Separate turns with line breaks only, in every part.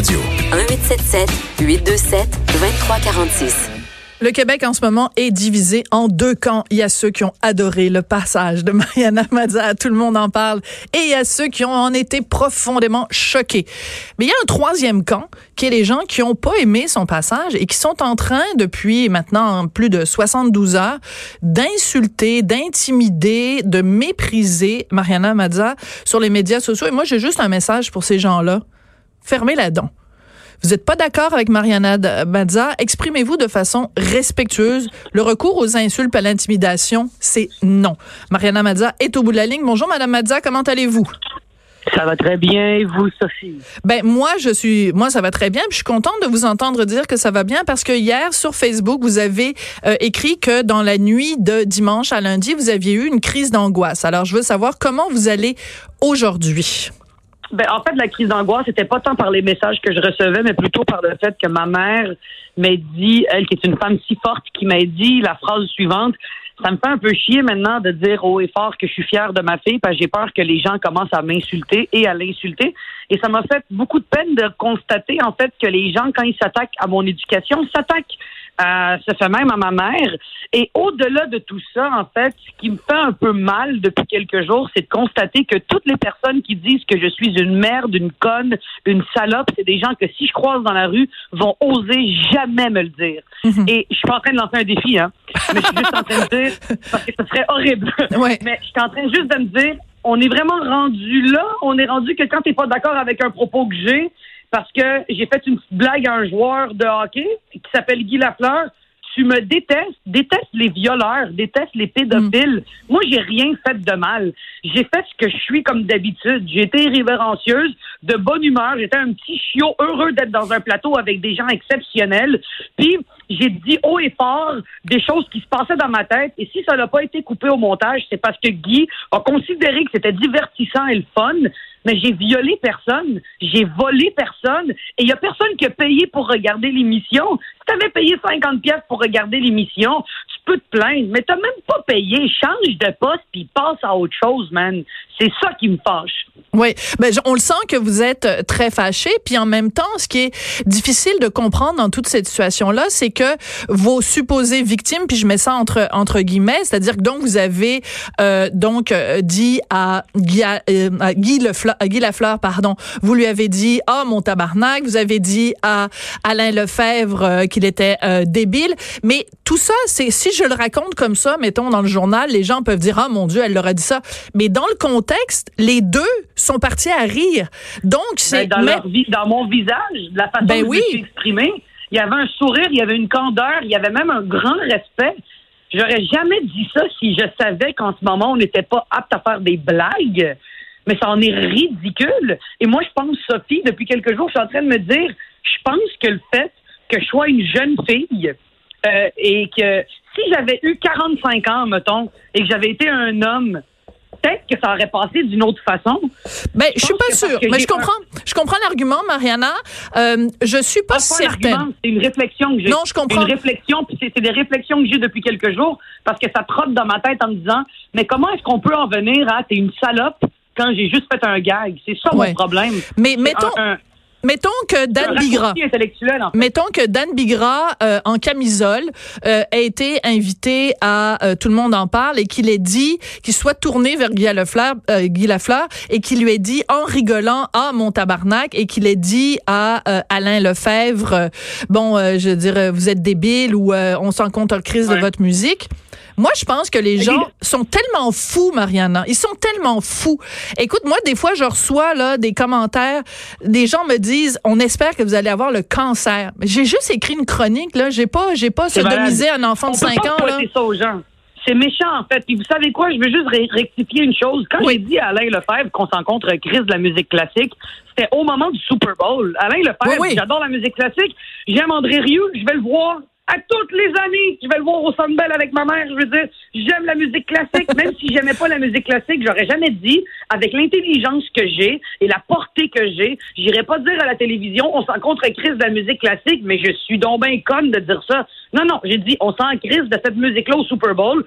Radio.
1877 827 2346.
Le Québec en ce moment est divisé en deux camps. Il y a ceux qui ont adoré le passage de Mariana Mazza, tout le monde en parle, et il y a ceux qui ont en été profondément choqués. Mais il y a un troisième camp qui est les gens qui n'ont pas aimé son passage et qui sont en train, depuis maintenant plus de 72 heures, d'insulter, d'intimider, de mépriser Mariana Mazza sur les médias sociaux. Et moi, j'ai juste un message pour ces gens-là. Fermez la dent. Vous n'êtes pas d'accord avec Mariana Mazza, exprimez-vous de façon respectueuse. Le recours aux insultes à l'intimidation, c'est non. Mariana Mazza est au bout de la ligne. Bonjour, Madame Mazza, comment allez-vous?
Ça va très bien, et vous, Sophie?
Ben moi, je suis, moi, ça va très bien. Puis je suis contente de vous entendre dire que ça va bien parce que hier sur Facebook, vous avez euh, écrit que dans la nuit de dimanche à lundi, vous aviez eu une crise d'angoisse. Alors, je veux savoir comment vous allez aujourd'hui.
Ben, en fait, la crise d'angoisse, c'était pas tant par les messages que je recevais, mais plutôt par le fait que ma mère m'a dit, elle qui est une femme si forte, qui m'a dit la phrase suivante. Ça me fait un peu chier maintenant de dire haut et fort que je suis fière de ma fille parce que j'ai peur que les gens commencent à m'insulter et à l'insulter. Et ça m'a fait beaucoup de peine de constater, en fait, que les gens, quand ils s'attaquent à mon éducation, s'attaquent euh, ça fait même à ma mère. Et au-delà de tout ça, en fait, ce qui me fait un peu mal depuis quelques jours, c'est de constater que toutes les personnes qui disent que je suis une merde, une conne, une salope, c'est des gens que si je croise dans la rue, vont oser jamais me le dire. Mhm. Et je suis pas en train de lancer un défi, hein. Mais je suis juste en train de dire, parce que ce serait horrible. Mais je suis en train juste de me dire, on est vraiment rendu là. On est rendu que quand t'es pas d'accord avec un propos que j'ai, parce que j'ai fait une petite blague à un joueur de hockey qui s'appelle Guy Lafleur. Tu me détestes, déteste les violeurs, déteste les pédophiles. Mm. Moi, j'ai rien fait de mal. J'ai fait ce que je suis comme d'habitude. J'ai été révérencieuse, de bonne humeur. J'étais un petit chiot heureux d'être dans un plateau avec des gens exceptionnels. Puis, j'ai dit haut et fort des choses qui se passaient dans ma tête. Et si ça n'a pas été coupé au montage, c'est parce que Guy a considéré que c'était divertissant et le fun mais j'ai violé personne, j'ai volé personne, et il y a personne qui a payé pour regarder l'émission. Si tu avais payé 50 pièces pour regarder l'émission, tu peux te plaindre, mais t'as même pas payé. Change de poste puis passe à autre chose, man. C'est ça qui me fâche.
Oui, ben on le sent que vous êtes euh, très fâché, puis en même temps, ce qui est difficile de comprendre dans toute cette situation-là, c'est que vos supposées victimes, puis je mets ça entre entre guillemets, c'est-à-dire que donc vous avez euh, donc euh, dit à Guy, à Guy Lefleur Guy Lafleur, pardon, vous lui avez dit, ah, mon tabarnak, vous avez dit à Alain Lefebvre euh, qu'il était euh, débile. Mais tout ça, c'est, si je le raconte comme ça, mettons dans le journal, les gens peuvent dire, ah, mon Dieu, elle leur a dit ça. Mais dans le contexte, les deux sont partis à rire. Donc, c'est.
Ben, dans, dans mon visage, la façon ben dont oui. je exprimé, il y avait un sourire, il y avait une candeur, il y avait même un grand respect. J'aurais jamais dit ça si je savais qu'en ce moment, on n'était pas apte à faire des blagues mais ça en est ridicule. Et moi, je pense, Sophie, depuis quelques jours, je suis en train de me dire, je pense que le fait que je sois une jeune fille euh, et que si j'avais eu 45 ans, mettons, et que j'avais été un homme, peut-être que ça aurait passé d'une autre façon.
Ben, je, suis pas sûre, mais je comprends, je comprends l'argument, Mariana. Euh, je suis pas, certaine.
C'est une réflexion que j'ai.
Non, je comprends.
Une réflexion, puis c'est des réflexions que j'ai depuis quelques jours, parce que ça trotte dans ma tête en me disant, mais comment est-ce qu'on peut en venir à, t'es une salope, quand j'ai juste fait un gag. C'est ça mon problème.
Mais mettons. Mettons que Dan Bigra, mettons que Dan Bigra euh, en camisole euh, a été invité à euh, tout le monde en parle et qu'il ait dit qu'il soit tourné vers Guy Lafleur, Guy Lafleur et qu'il lui ait dit en rigolant ah mon tabarnak et qu'il ait dit à Alain Lefebvre bon je veux dire vous êtes débile ou on s'en compte en crise de votre musique. Moi, je pense que les gens sont tellement fous, Mariana. Ils sont tellement fous. Écoute, moi, des fois, je reçois là des commentaires. Des gens me disent, on espère que vous allez avoir le cancer. J'ai juste écrit une chronique là. J'ai pas, j'ai pas sodomisé un enfant de 5 ans là.
ça aux gens. C'est méchant, en fait. Puis vous savez quoi? Je veux juste rectifier une chose. Quand j'ai dit à Alain Lefebvre qu'on s'en contre Chris de la musique classique, c'était au moment du Super Bowl. Alain Lefebvre, j'adore la musique classique. J'aime André Rieu. Je vais le voir à toutes les années. Je vais le voir au Sunbell avec ma mère. Je veux dire, j'aime la musique classique. Même si j'aimais pas la musique classique, j'aurais jamais dit, avec l'intelligence que j'ai et la portée que j'ai, j'irais pas dire à la télévision, on s'en contre crise de la musique classique, mais je suis donc bien conne de dire ça. Non, non, j'ai dit, on s'en crise de cette musique-là au Super Bowl.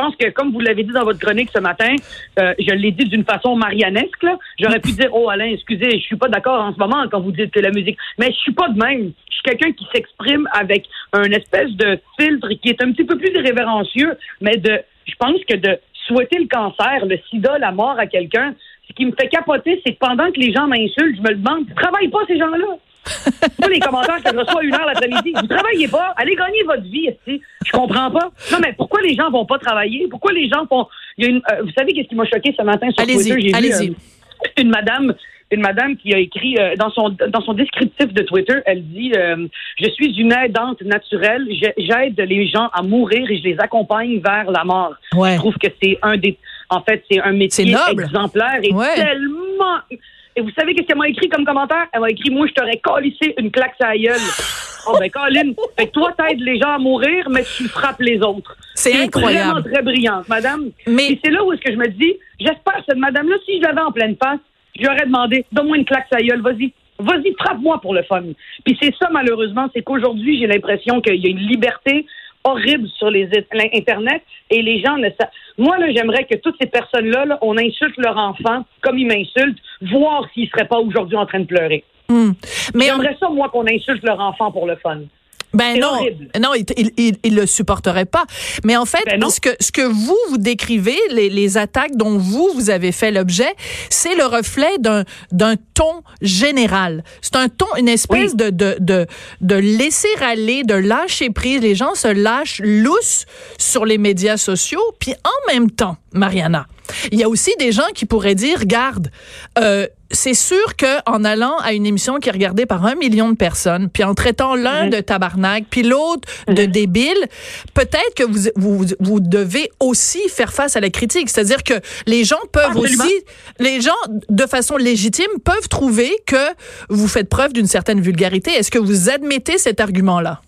Je pense que, comme vous l'avez dit dans votre chronique ce matin, euh, je l'ai dit d'une façon marianesque. J'aurais pu dire, oh Alain, excusez, je suis pas d'accord en ce moment quand vous dites que la musique. Mais je suis pas de même. Je suis quelqu'un qui s'exprime avec un espèce de filtre qui est un petit peu plus irrévérencieux, mais de, je pense que de souhaiter le cancer, le sida, la mort à quelqu'un, ce qui me fait capoter, c'est que pendant que les gens m'insultent, je me demande, travaillent pas ces gens-là. Pas les commentaires que je reçois une heure l'après-midi. Vous travaillez pas, allez gagner votre vie, ici. Je comprends pas. Non, mais pourquoi les gens vont pas travailler? Pourquoi les gens font. Il y a une, euh, vous savez qu'est-ce qui m'a choqué ce matin sur Twitter? J'ai vu euh, une madame une madame qui a écrit euh, dans son dans son descriptif de Twitter, elle dit je suis une aidante naturelle, j'aide les gens à mourir et je les accompagne vers la mort. Je trouve que c'est un des en fait, c'est un métier exemplaire et tellement et vous savez qu'est-ce qu'elle m'a écrit comme commentaire? Elle m'a écrit, moi, je t'aurais collissé une claque à la gueule. oh, ben, Colin, fait que toi, t'aides les gens à mourir, mais tu frappes les autres.
C'est incroyable.
vraiment très brillante, madame. Mais... Et c'est là où est-ce que je me dis, j'espère, cette madame-là, si je l'avais en pleine face, j'aurais demandé, donne-moi une claque à la gueule, vas-y. Vas-y, frappe-moi pour le fun. Puis c'est ça, malheureusement, c'est qu'aujourd'hui, j'ai l'impression qu'il y a une liberté horrible sur les Internet et les gens ne savent. Moi, là, j'aimerais que toutes ces personnes-là, on insulte leur enfant comme ils m'insultent, voir s'ils seraient pas aujourd'hui en train de pleurer. Hmm. Mais j'aimerais ça, moi, qu'on insulte leur enfant pour le fun.
Ben non, non, il, il, il, le supporterait pas. Mais en fait, ben ce que ce que vous vous décrivez, les, les attaques dont vous vous avez fait l'objet, c'est le reflet d'un d'un ton général. C'est un ton, une espèce de, de de de laisser aller, de lâcher prise. Les gens se lâchent lousse sur les médias sociaux, puis en même temps, Mariana, il y a aussi des gens qui pourraient dire, garde, euh, c'est sûr que en allant à une émission qui est regardée par un million de personnes, puis en traitant l'un de tabarnak, puis l'autre de débile, peut-être que vous, vous, vous devez aussi faire face à la critique. C'est-à-dire que les gens peuvent aussi, les gens de façon légitime peuvent trouver que vous faites preuve d'une certaine vulgarité. Est-ce que vous admettez cet argument-là?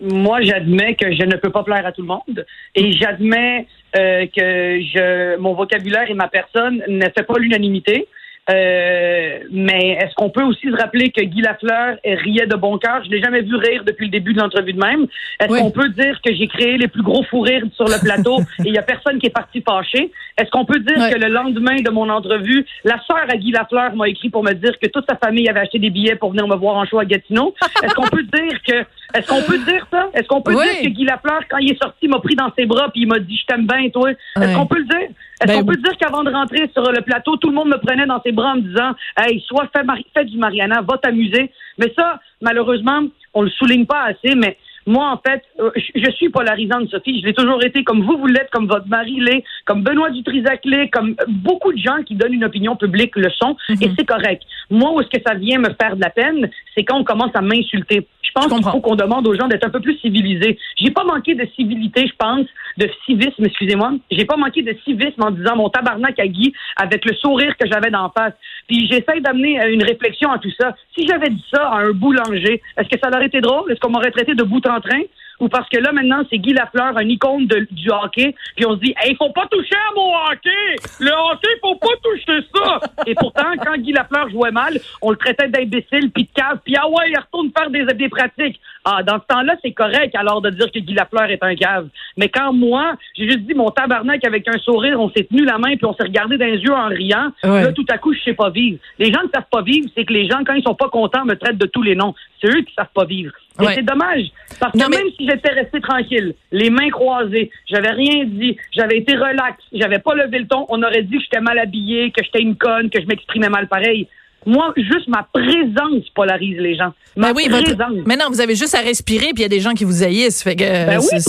Moi, j'admets que je ne peux pas plaire à tout le monde et j'admets euh, que je, mon vocabulaire et ma personne ne fait pas l'unanimité. Euh, mais est-ce qu'on peut aussi se rappeler que Guy Lafleur riait de bon cœur? Je l'ai jamais vu rire depuis le début de l'entrevue de même. Est-ce qu'on peut dire que j'ai créé les plus gros fous rires sur le plateau et il y a personne qui est parti fâché? Est-ce qu'on peut dire que le lendemain de mon entrevue, la sœur à Guy Lafleur m'a écrit pour me dire que toute sa famille avait acheté des billets pour venir me voir en show à Gatineau? Est-ce qu'on peut dire que est-ce qu'on peut dire ça? Est-ce qu'on peut dire que Guy Lafleur, quand il est sorti, m'a pris dans ses bras puis il m'a dit je t'aime bien, toi? Est-ce qu'on peut le dire? Est-ce ben qu'on peut dire qu'avant de rentrer sur le plateau, tout le monde me prenait dans ses bras en me disant Hey, soit fais, fais du Mariana, va t'amuser. Mais ça, malheureusement, on le souligne pas assez, mais moi, en fait, euh, je suis polarisante, Sophie. Je l'ai toujours été, comme vous, vous l'êtes, comme votre mari l'est, comme Benoît Dutrisac l'est, comme beaucoup de gens qui donnent une opinion publique le sont, et mhm. c'est correct. Moi, où est-ce que ça vient me faire de la peine, c'est quand on commence à m'insulter. Je pense qu'il faut qu'on demande aux gens d'être un peu plus civilisés. J'ai pas manqué de civilité, je pense, de civisme, excusez-moi. J'ai pas manqué de civisme en disant mon tabarnak à Guy avec le sourire que j'avais d'en face. Puis j'essaie d'amener euh, une réflexion à tout ça. Si j'avais dit ça à un boulanger, est-ce que ça aurait été drôle? Est-ce qu'on m'aurait traité de bout en train? Ou parce que là, maintenant, c'est Guy Lafleur, un icône du hockey, puis on se dit, hey, faut pas toucher à mon hockey! Le hockey, faut pas toucher ça! Et pourtant, quand Guy Lafleur jouait mal, on le traitait d'imbécile, puis de cave, puis ah ouais, il retourne faire des, des pratiques. Ah, dans ce temps-là, c'est correct alors de dire que Guy Lafleur est un cave. Mais quand moi, j'ai juste dit mon tabarnak avec un sourire, on s'est tenu la main, puis on s'est regardé dans les yeux en riant, là, tout à coup, je sais pas vivre. Les gens ne savent pas vivre, c'est que les gens, quand ils sont pas contents, me traitent de tous les noms. C'est eux qui savent pas vivre. Et c'est dommage. Parce que même si j'étais resté tranquille, les mains croisées, j'avais rien dit, j'avais été relax, j'avais pas levé le ton, on aurait dit que j'étais mal habillé, que j'étais une conne, que je m'exprimais mal pareil. Moi, juste ma présence polarise les gens. Ma
oui, présence. Mais non, vous avez juste à respirer, puis il y a des gens qui vous haïssent. Fait que,
ben oui,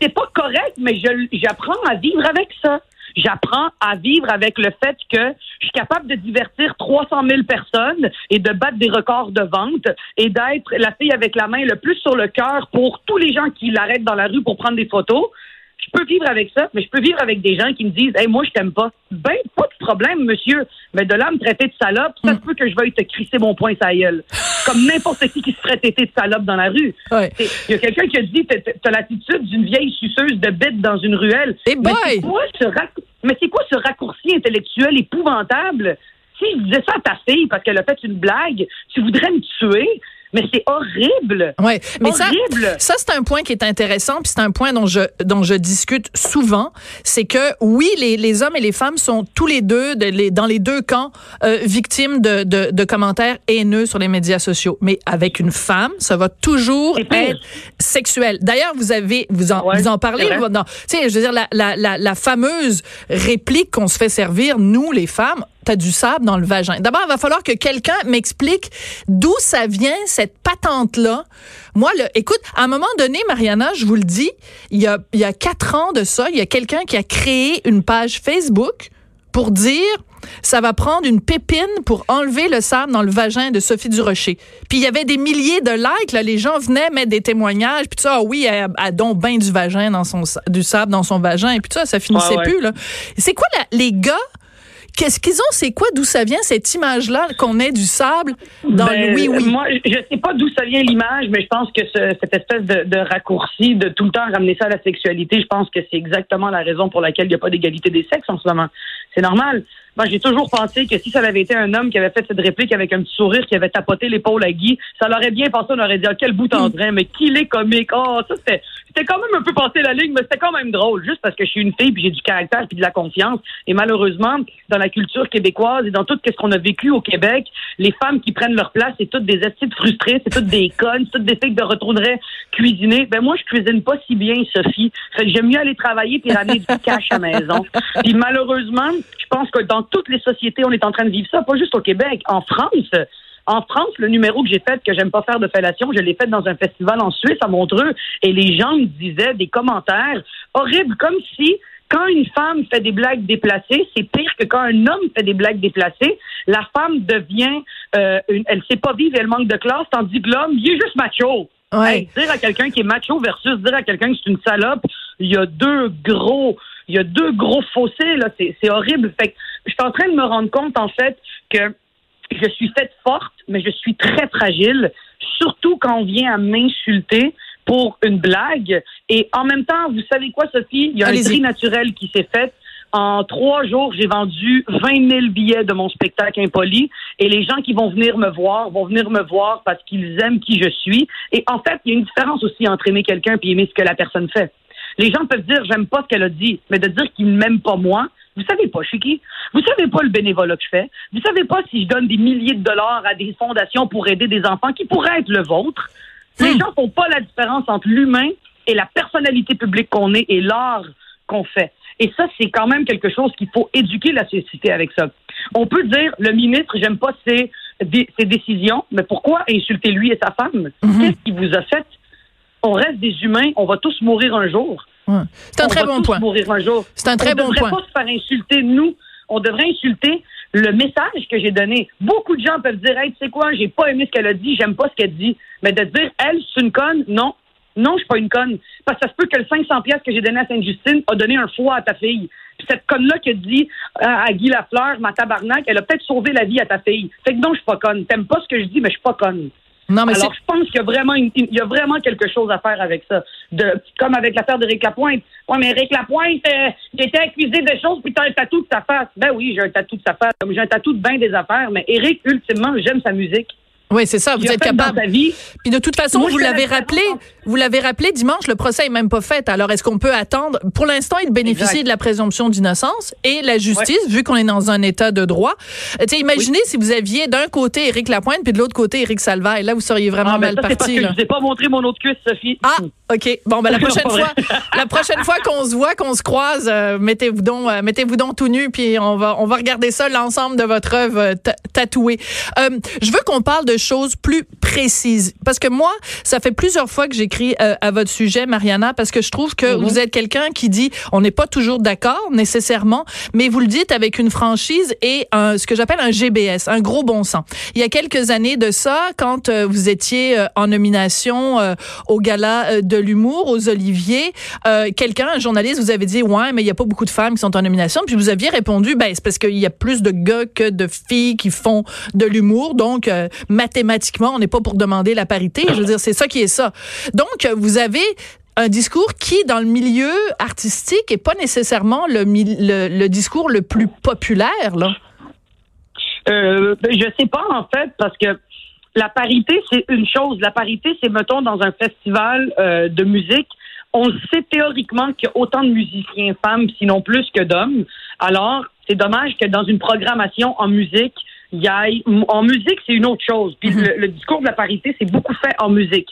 c'est pas correct, mais j'apprends à vivre avec ça j'apprends à vivre avec le fait que je suis capable de divertir 300 000 personnes et de battre des records de vente et d'être la fille avec la main le plus sur le cœur pour tous les gens qui l'arrêtent dans la rue pour prendre des photos. Je peux vivre avec ça, mais je peux vivre avec des gens qui me disent, hey, moi, je t'aime pas. Ben, pas de problème, monsieur. Mais de là, me traiter de salope, ça se peut que je veuille te crisser mon poing sa gueule. Comme n'importe qui qui se ferait de salope dans la rue.
Ouais.
Il y a quelqu'un qui a dit, t'as- l'attitude d'une vieille suceuse de bête dans une ruelle. Mais c'est quoi quoi ce raccourci intellectuel épouvantable? Si je disais ça à ta fille parce qu'elle a fait une blague, tu voudrais me tuer? Mais c'est horrible.
Ouais, mais ça,
Horrible.
ça c'est un point qui est intéressant, puis c'est un point dont je dont je discute souvent, c'est que oui, les, les hommes et les femmes sont tous les deux de- les- dans les deux camps euh, victimes de, de, de commentaires haineux sur les médias sociaux. Mais avec une femme, ça va toujours être sexuel. D'ailleurs, vous avez vous en
Ouais,
vous en parlez. tu sais, je veux dire la, la, la, la fameuse réplique qu'on se fait servir nous les femmes. T'as du sable dans le vagin. D'abord, il va falloir que quelqu'un m'explique d'où ça vient cette patente-là. Moi, le, écoute, à un moment donné, Mariana, je vous le dis, il y a, il y a quatre ans de ça, il y a quelqu'un qui a créé une page Facebook pour dire ça va prendre une pépine pour enlever le sable dans le vagin de Sophie Durocher. Puis il y avait des milliers de likes, là, les gens venaient mettre des témoignages, puis ça, ah oui, elle a donc ben du vagin dans son sa- du sable dans son vagin, et puis ça, ça finissait
Ouais, ouais.
plus là. C'est quoi la- les gars Qu'est-ce qu'ils ont? C'est quoi? D'où ça vient cette image-là qu'on ait du sable dans
Ben,
le oui, oui?
Moi, je sais pas d'où ça vient l'image, mais je pense que ce- cette espèce de, de raccourci, de tout le temps ramener ça à la sexualité, je pense que c'est exactement la raison pour laquelle il n'y a pas d'égalité des sexes en ce moment. C'est normal. Moi, j'ai toujours pensé que si ça avait été un homme qui avait fait cette réplique avec un petit sourire, qui avait tapoté l'épaule à Guy, ça l'aurait bien passé, on aurait dit, ah, quel bout en train, mais qu'il est comique. Oh, ça, c'était, c'était quand même un peu passé la ligne, mais c'était quand même drôle, juste parce que je suis une fille, puis j'ai du caractère, puis de la confiance. Et malheureusement, dans la culture québécoise et dans tout ce qu'on a vécu au Québec, les femmes qui prennent leur place, c'est toutes des estites frustrées, c'est toutes des connes, c'est toutes des filles qui retourneraient cuisiner. Ben moi, je cuisine pas si bien, Sophie. Fait que j'aime mieux aller travailler puis ramener du cash à maison. Puis malheureusement, je pense que dans toutes les sociétés, on est en train de vivre ça, pas juste au Québec. En France, en France, le numéro que j'ai fait, que j'aime pas faire de fellation, je l'ai fait dans un festival en Suisse, à Montreux, et les gens me disaient des commentaires horribles, comme si quand une femme fait des blagues déplacées, c'est pire que quand un homme fait des blagues déplacées. La femme devient, euh, une, elle sait pas vivre, elle manque de classe, tandis que l'homme, il est juste macho.
Ouais.
Hey, dire à quelqu'un qui est macho versus dire à quelqu'un que c'est une salope, il y a deux gros, il y a deux gros fossés là, c'est c'est horrible. Fait que je suis en train de me rendre compte en fait que je suis faite forte, mais je suis très fragile, surtout quand on vient à m'insulter pour une blague. Et en même temps, vous savez quoi, Sophie? Il y a un tri naturel qui s'est fait. En trois jours, j'ai vendu 20 000 billets de mon spectacle impoli et les gens qui vont venir me voir vont venir me voir parce qu'ils aiment qui je suis. Et en fait, il y a une différence aussi entre aimer quelqu'un et aimer ce que la personne fait. Les gens peuvent dire j'aime pas ce qu'elle a dit, mais de dire qu'ils ne m'aiment pas moi, vous savez pas, je suis qui? Vous savez pas le bénévolat que je fais? Vous savez pas si je donne des milliers de dollars à des fondations pour aider des enfants qui pourraient être le vôtre? Les
Hmm.
gens font pas la différence entre l'humain et la personnalité publique qu'on est et l'art qu'on fait. Et ça, c'est quand même quelque chose qu'il faut éduquer la société avec ça. On peut dire, le ministre, j'aime pas ses décisions, mais pourquoi insulter lui et sa femme?
Mhm.
Qu'est-ce qu'il vous a fait? On reste des humains, on va tous mourir un jour.
Ouais. C'est un très bon point.
un.
C'est un très
on
bon
devrait
point.
pas se faire insulter, nous. On devrait insulter le message que j'ai donné. Beaucoup de gens peuvent dire, hey, tu sais quoi, j'ai pas aimé ce qu'elle a dit, j'aime pas ce qu'elle dit. Mais de dire, elle, c'est une conne, non. Non, je suis pas une conne. Parce que ça se peut que le 500 pièces que j'ai donné à Sainte-Justine a donné un foie à ta fille. Puis cette conne-là qui a dit à Guy Lafleur, ma tabarnak, elle a peut-être sauvé la vie à ta fille. Fait que non, je suis pas conne. T'aimes pas ce que je dis, mais je suis pas conne.
Non, mais
Alors, je pense qu'il y a vraiment une- il y a vraiment quelque chose à faire avec ça. De, comme avec l'affaire d'Éric Lapointe. Ouais, mais Éric Lapointe, euh, il était accusé de choses, puis t'as un tatou de sa face. Ben oui, j'ai un tatou de sa face. J'ai un tatou de bien des affaires. Mais Éric, ultimement, j'aime sa musique.
Oui, c'est ça. Vous êtes capable.
vie.
Puis de toute façon,
Moi,
vous l'avez
la
rappelé, vous l'avez rappelé dimanche, le procès est même pas fait. Alors est-ce qu'on peut attendre? Pour l'instant, il bénéficie
Exact.
de la présomption d'innocence et la justice, vu qu'on est dans un état de droit. Tu imaginez si vous aviez d'un côté Éric Lapointe puis de l'autre côté Éric Salvaille. Là, vous seriez vraiment
Ah,
mal parti.
je vous ai pas montré mon autre cuisse, Sophie.
Ah, ok. Bon, ben la prochaine fois, la prochaine fois qu'on se voit, qu'on se croise, euh, mettez-vous donc, euh, mettez-vous donc tout nu, puis on va, on va regarder ça l'ensemble de votre œuvre euh, ta- tatouée. Euh, je veux qu'on parle de choses plus précise. Parce que moi, ça fait plusieurs fois que j'écris euh, à votre sujet, Mariana, parce que je trouve que
Mhm.
vous êtes quelqu'un qui dit, on n'est pas toujours d'accord nécessairement, mais vous le dites avec une franchise et un, ce que j'appelle un GBS, un gros bon sens. Il y a quelques années de ça, quand euh, vous étiez euh, en nomination euh, au gala euh, de l'humour, aux Oliviers, euh, quelqu'un, un journaliste, vous avait dit, ouais, mais il y a pas beaucoup de femmes qui sont en nomination. Puis vous aviez répondu, ben, c'est parce qu'il y a plus de gars que de filles qui font de l'humour. Donc, euh, mathématiquement, on n'est pour demander la parité. Je veux dire, c'est ça qui est ça. Donc, vous avez un discours qui, dans le milieu artistique, est pas nécessairement le, le, discours le plus populaire, là.
Euh, ben, je sais pas, en fait, parce que la parité, c'est une chose. La parité, c'est, mettons, dans un festival euh, de musique, on sait théoriquement qu'il y a autant de musiciens femmes, sinon plus que d'hommes. Alors, c'est dommage que dans une programmation en musique, y. En musique, c'est une autre chose. Puis le, le discours de la parité, c'est beaucoup fait en musique.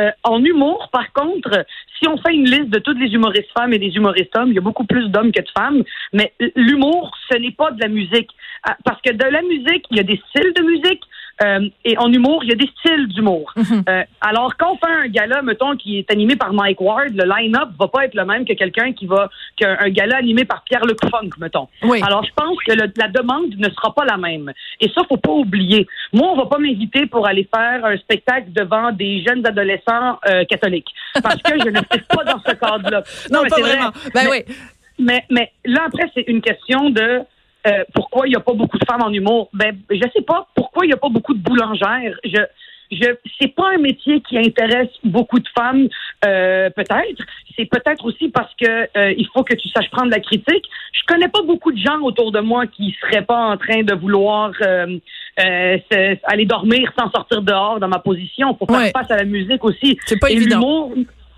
Euh, en humour, par contre, si on fait une liste de toutes les humoristes femmes et les humoristes hommes, il y a beaucoup plus d'hommes que de femmes. Mais l'humour, ce n'est pas de la musique. Ah, Parce que de la musique, il y a des styles de musique. Euh, et en humour, il y a des styles d'humour. Euh, alors, quand on fait un gala, mettons, qui est animé par Mike Ward, le line-up va pas être le même que quelqu'un qui va, qu'un gala animé par Pierre-Luc Funk, mettons.
Oui.
Alors, je pense que le- la demande ne sera pas la même. Et ça, faut pas oublier. Moi, on va pas m'inviter pour aller faire un spectacle devant des jeunes adolescents euh, catholiques. Parce que je ne suis pas dans ce cadre-là.
Non,
mais
pas
vrai.
vraiment. Ben
Mais-
oui.
mais, mais là, après, c'est une question de euh, pourquoi il n'y a pas beaucoup de femmes en humour? Ben, je sais pas pourquoi il n'y a pas beaucoup de boulangères. Je, je, c'est pas un métier qui intéresse beaucoup de femmes, euh, peut-être. C'est peut-être aussi parce que euh, il faut que tu saches prendre la critique. Je connais pas beaucoup de gens autour de moi qui seraient pas en train de vouloir euh, euh, se- aller dormir sans sortir dehors dans ma position. Faut faire
Ouais.
face à la musique aussi.
C'est pas
Et
évident.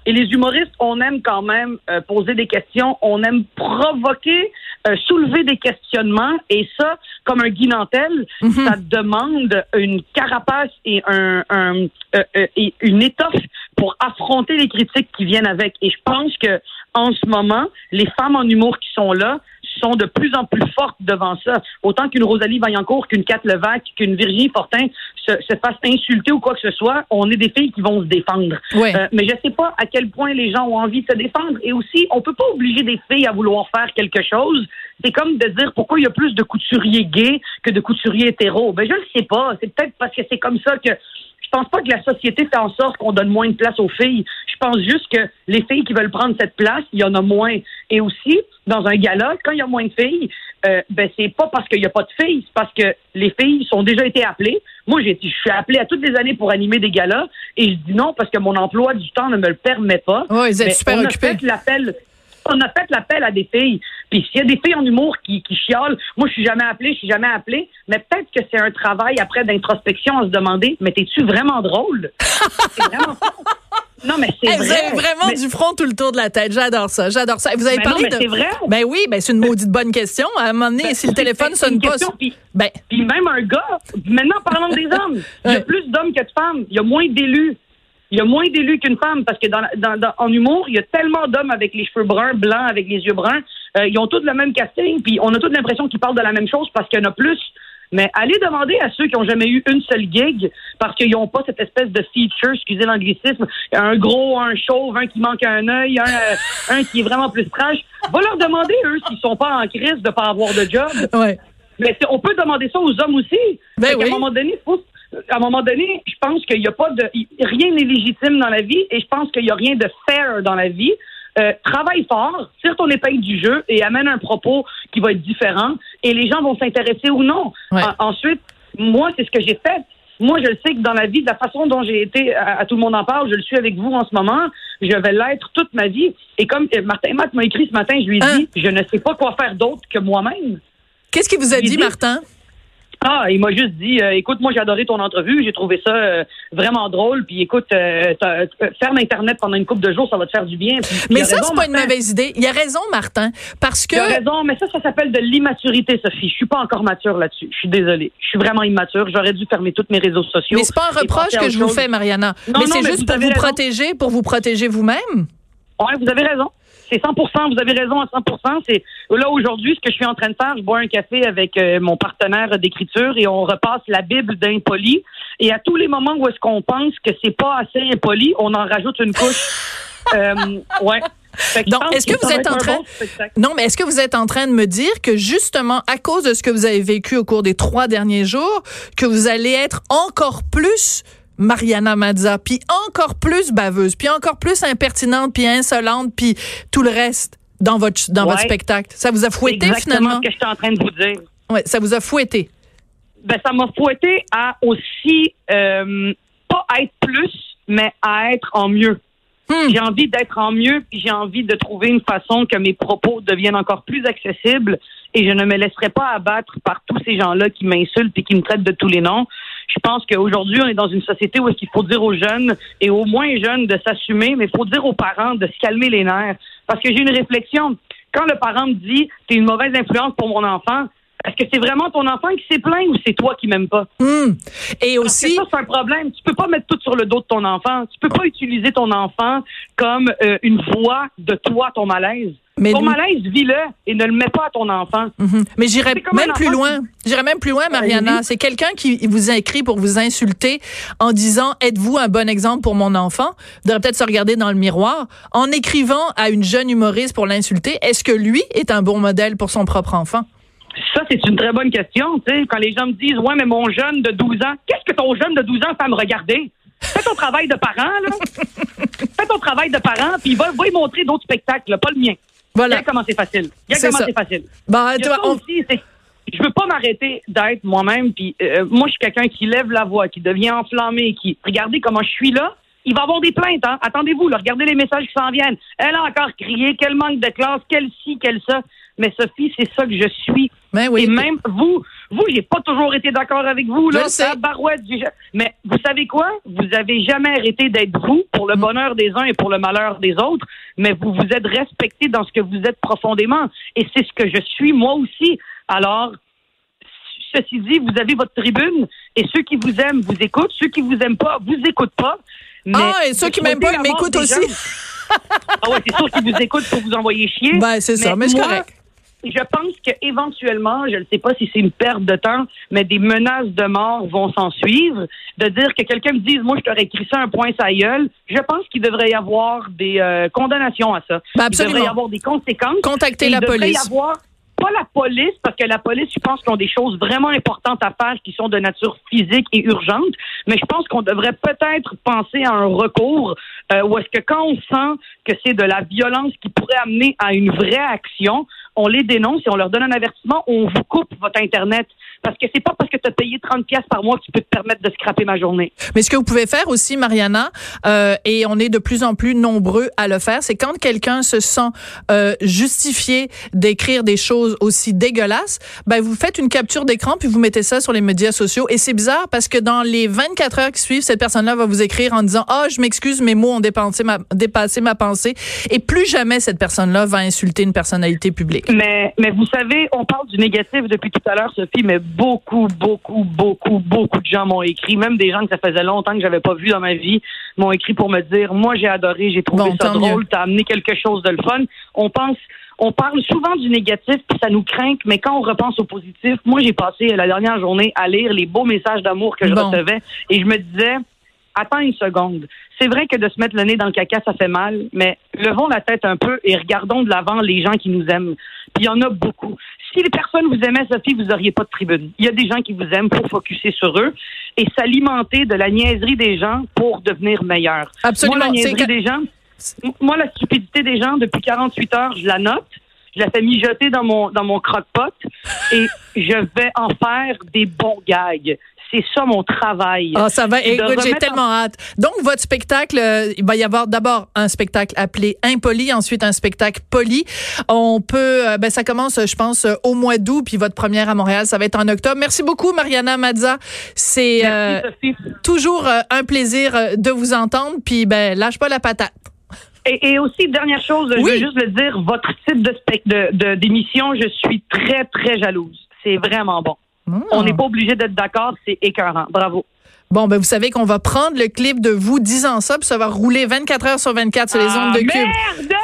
Et les humoristes, on aime quand même euh, poser des questions, on aime provoquer, euh, soulever des questionnements, et ça, comme un guinantel,
Mhm.
ça demande une carapace et un, un- euh, euh, et une étoffe pour affronter les critiques qui viennent avec. Et je pense que en ce moment, les femmes en humour qui sont là sont de plus en plus fortes devant ça. Autant qu'une Rosalie Vaillancourt, qu'une Kat Levac, qu'une Virginie Fortin se, se fasse insulter ou quoi que ce soit, on est des filles qui vont se défendre.
Ouais.
Euh, mais je sais pas à quel point les gens ont envie de se défendre. Et aussi, on peut pas obliger des filles à vouloir faire quelque chose. C'est comme de dire pourquoi il y a plus de couturiers gays que de couturiers hétéros. Ben, je le sais pas. C'est peut-être parce que c'est comme ça que je pense pas que la société fait en sorte qu'on donne moins de place aux filles. Je pense juste que les filles qui veulent prendre cette place, il y en a moins. Et aussi, dans un gala, quand il y a moins de filles, euh, ben c'est pas parce qu'il y a pas de filles, c'est parce que les filles sont déjà été appelées. Moi, j'ai, je suis appelée à toutes les années pour animer des galas, et je dis non parce que mon emploi du temps ne me le permet pas.
Vous êtes
Mais
super
on
occupés.
A fait l'appel, on a fait l'appel à des filles. Puis s'il y a des filles en humour qui, qui chiolent, moi je suis jamais appelée, je suis jamais appelée. Mais peut-être que c'est un travail après d'introspection à se demander, mais t'es-tu vraiment drôle? c'est vraiment. Non, mais c'est
Hey, vous
vrai.
avez vraiment
Mais-
du front tout le tour de la tête. J'adore ça. J'adore ça. Vous avez
Mais non,
parlé
mais
de.
c'est vrai.
Ben oui, ben c'est une maudite bonne question. À un moment donné,
Ben,
si le téléphone sonne pas.
question, puis-
Ben,
Puis même un gars, maintenant parlons des hommes, il y a plus d'hommes que de femmes. Il y a moins d'élus. Il y a moins d'élus qu'une femme parce que dans, dans- dans- en humour, il y a tellement d'hommes avec les cheveux bruns, blancs, avec les yeux bruns. Euh, ils ont tous le même casting, puis on a toute l'impression qu'ils parlent de la même chose parce qu'il y en a plus. Mais allez demander à ceux qui ont jamais eu une seule gig parce qu'ils n'ont pas cette espèce de feature, excusez l'anglicisme, un gros, un chauve, un qui manque un œil, un, euh, un qui est vraiment plus trash. Va leur demander, eux, s'ils sont pas en crise de pas avoir de job.
ouais.
Mais on peut demander ça aux hommes aussi.
Ben oui.
un moment donné, faut- à un moment donné, je pense qu'il n'y a pas de rien n'est légitime dans la vie et je pense qu'il n'y a rien de fair dans la vie. Euh, travaille fort, tire ton épingle du jeu et amène un propos qui va être différent et les gens vont s'intéresser ou non.
Ouais.
Ensuite, moi, c'est ce que j'ai fait. Moi, je le sais que dans la vie, de la façon dont j'ai été, à, à tout le monde en parle, je le suis avec vous en ce moment, je vais l'être toute ma vie. Et comme euh, Martin Matt m'a écrit ce matin, je lui ai
Hein?
dit, je ne sais pas quoi faire d'autre que moi-même.
Qu'est-ce qu'il vous a dit- Martin?
Ah, il m'a juste dit, euh, écoute, moi j'ai adoré ton entrevue, j'ai trouvé ça euh, vraiment drôle, puis écoute, euh, ferme Internet pendant une couple de jours, ça va te faire du bien. Puis-
Mais ça, c'est pas une mauvaise idée. Il a raison, Martin. Parce que.
Il a raison, mais ça, ça s'appelle de l'immaturité, Sophie. Je suis pas encore mature là-dessus. Je suis désolée. Je suis vraiment immature. J'aurais dû fermer tous mes réseaux sociaux.
Mais c'est pas un reproche que je vous fais, Mariana.
Non,
mais
non,
c'est juste pour vous
raison.
protéger, pour vous protéger vous-même.
Ouais, vous avez raison. C'est 100 vous avez raison à 100 C'est là aujourd'hui ce que je suis en train de faire, je bois un café avec euh, mon partenaire d'écriture et on repasse la Bible d'impoli et à tous les moments où est-ce qu'on pense que c'est pas assez impoli, on en rajoute une couche. euh, ouais.
Donc, est-ce que, vous êtes en train Non, mais est-ce que vous êtes en train de me dire que justement à cause de ce que vous avez vécu au cours des trois derniers jours, que vous allez être encore plus Mariana Mazza, puis encore plus baveuse, puis encore plus impertinente, puis insolente, puis tout le reste dans votre dans votre spectacle. Ça vous a fouetté finalement?
ce que je suis en train de vous dire.
Ouais, ça vous a fouetté?
Ben ça m'a fouetté à aussi euh, pas être plus, mais à être en mieux. Hmm. J'ai envie d'être en mieux, puis j'ai envie de trouver une façon que mes propos deviennent encore plus accessibles et je ne me laisserai pas abattre par tous ces gens-là qui m'insultent et qui me traitent de tous les noms. Je pense qu'aujourd'hui, on est dans une société où il faut dire aux jeunes et aux moins jeunes de s'assumer, mais il faut dire aux parents de se calmer les nerfs. Parce que j'ai une réflexion. Quand le parent me dit t'es une mauvaise influence pour mon enfant, est-ce que c'est vraiment ton enfant qui s'est plaint ou c'est toi qui m'aimes pas?
Hmm. Et aussi.
ça, c'est un problème. Tu peux pas mettre tout sur le dos de ton enfant. Tu peux pas utiliser ton enfant comme euh, une voix de toi, ton malaise. Mais ton malaise, vis-le et ne le mets pas à ton enfant.
Mhm. Mais j'irais même plus loin. J'irais même plus loin, Mariana. C'est quelqu'un qui vous a écrit pour vous insulter en disant êtes-vous un bon exemple pour mon enfant? Vous devrait peut-être se regarder dans le miroir en écrivant à une jeune humoriste pour l'insulter. Est-ce que lui est un bon modèle pour son propre enfant?
Ça, c'est une très bonne question. sais, Quand les gens me disent Ouais, mais mon jeune de 12 ans, qu'est-ce que ton jeune de 12 ans fait à me regarder? Fais ton travail de parent, là. Fais ton travail de parent, puis va, va y montrer d'autres spectacles, pas le mien. Voilà. Regarde comment c'est facile. Regarde comment c'est facile.
Bah, toi, on... aussi,
je veux pas m'arrêter d'être moi-même. Puis euh, moi, je suis quelqu'un qui lève la voix, qui devient enflammé, qui regardez comment je suis là. Il va y avoir des plaintes. Hein? Attendez-vous, regardez les messages qui s'en viennent. Elle a encore crié, quel manque de classe, quel ci, quel ça. Mais Sophie, c'est ça que je suis.
Mais ben oui,
Et même vous, vous, j'ai pas toujours été d'accord avec vous là. Barouette, mais vous savez quoi? Vous avez jamais arrêté d'être vous pour le mm. bonheur des uns et pour le malheur des autres. Mais vous vous êtes respecté dans ce que vous êtes profondément. Et c'est ce que je suis moi aussi. Alors, ceci dit, vous avez votre tribune et ceux qui vous aiment vous écoutent, ceux qui vous aiment pas vous écoutent pas.
ah, et ceux qui m'aiment pas, ils m'écoutent aussi.
ah ouais, c'est sûr qu'ils vous écoutent pour vous envoyer chier.
Ben, c'est ça, mais c'est correct
je pense qu'éventuellement, je ne sais pas si c'est une perte de temps, mais des menaces de mort vont s'en suivre. De dire que quelqu'un me dise, moi, je t'aurais écrit ça un point sa gueule, je pense qu'il devrait y avoir des euh, condamnations à ça.
Ben il
devrait y avoir des conséquences.
Contacter la police.
Y avoir pas la police, parce que la police, je pense qu'ils ont des choses vraiment importantes à faire qui sont de nature physique et urgente, mais je pense qu'on devrait peut-être penser à un recours euh, où est-ce que quand on sent que c'est de la violence qui pourrait amener à une vraie action, on les dénonce et on leur donne un avertissement, on vous coupe votre Internet. Parce que c'est pas parce que tu as payé 30 pièces par mois que tu peux te permettre de scraper ma journée.
Mais ce que vous pouvez faire aussi, Mariana, euh, et on est de plus en plus nombreux à le faire, c'est quand quelqu'un se sent euh, justifié d'écrire des choses aussi dégueulasses, ben vous faites une capture d'écran puis vous mettez ça sur les médias sociaux. Et c'est bizarre parce que dans les 24 heures qui suivent, cette personne-là va vous écrire en disant ah je m'excuse, mes mots ont ma, dépassé ma pensée. Et plus jamais cette personne-là va insulter une personnalité publique.
Mais mais vous savez, on parle du négatif depuis tout à l'heure, Sophie, mais beaucoup, beaucoup, beaucoup, beaucoup de gens m'ont écrit, même des gens que ça faisait longtemps que j'avais pas vu dans ma vie, m'ont écrit pour me dire, moi j'ai adoré, j'ai trouvé ça drôle, t'as amené quelque chose de le fun. On pense, on parle souvent du négatif, puis ça nous craint, mais quand on repense au positif, moi j'ai passé la dernière journée à lire les beaux messages d'amour que je recevais, et je me disais, attends une seconde. C'est vrai que de se mettre le nez dans le caca, ça fait mal, mais levons la tête un peu et regardons de l'avant les gens qui nous aiment. Puis il y en a beaucoup si les personnes vous aimaient, Sophie, vous n'auriez pas de tribune. Il y a des gens qui vous aiment pour focuser sur eux et s'alimenter de la niaiserie des gens pour devenir meilleur.
Absolument.
Moi, la niaiserie des gens, moi, la stupidité des gens, depuis 48 heures, je la note. Je la fais mijoter dans mon, dans mon croque-pot et je vais en faire des bons gags c'est ça mon travail.
Ah, ça va. Écoute, j'ai tellement hâte. Donc, votre spectacle, euh, il va y avoir d'abord un spectacle appelé Impoli, ensuite un spectacle poli. On peut, euh, ben, ça commence, je pense, euh, au mois d'août, puis votre première à Montréal, ça va être en octobre. Merci beaucoup, Mariana Mazza. C'est toujours un plaisir de vous entendre, puis ben, lâche pas la patate.
Et, aussi, dernière chose, je veux juste le dire, votre type de d'émission, je suis très, très jalouse. C'est vraiment bon. On n'est pas obligé d'être d'accord, c'est écœurant. Bravo.
Bon, ben vous savez qu'on va prendre le clip de vous disant ça, puis ça va rouler 24 heures sur 24 sur les ah, ondes de Cube.
Merde!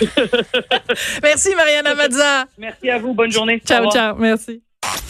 Merci, Mariana Mazza.
Merci à vous. Bonne journée.
Ciao, ciao. Merci.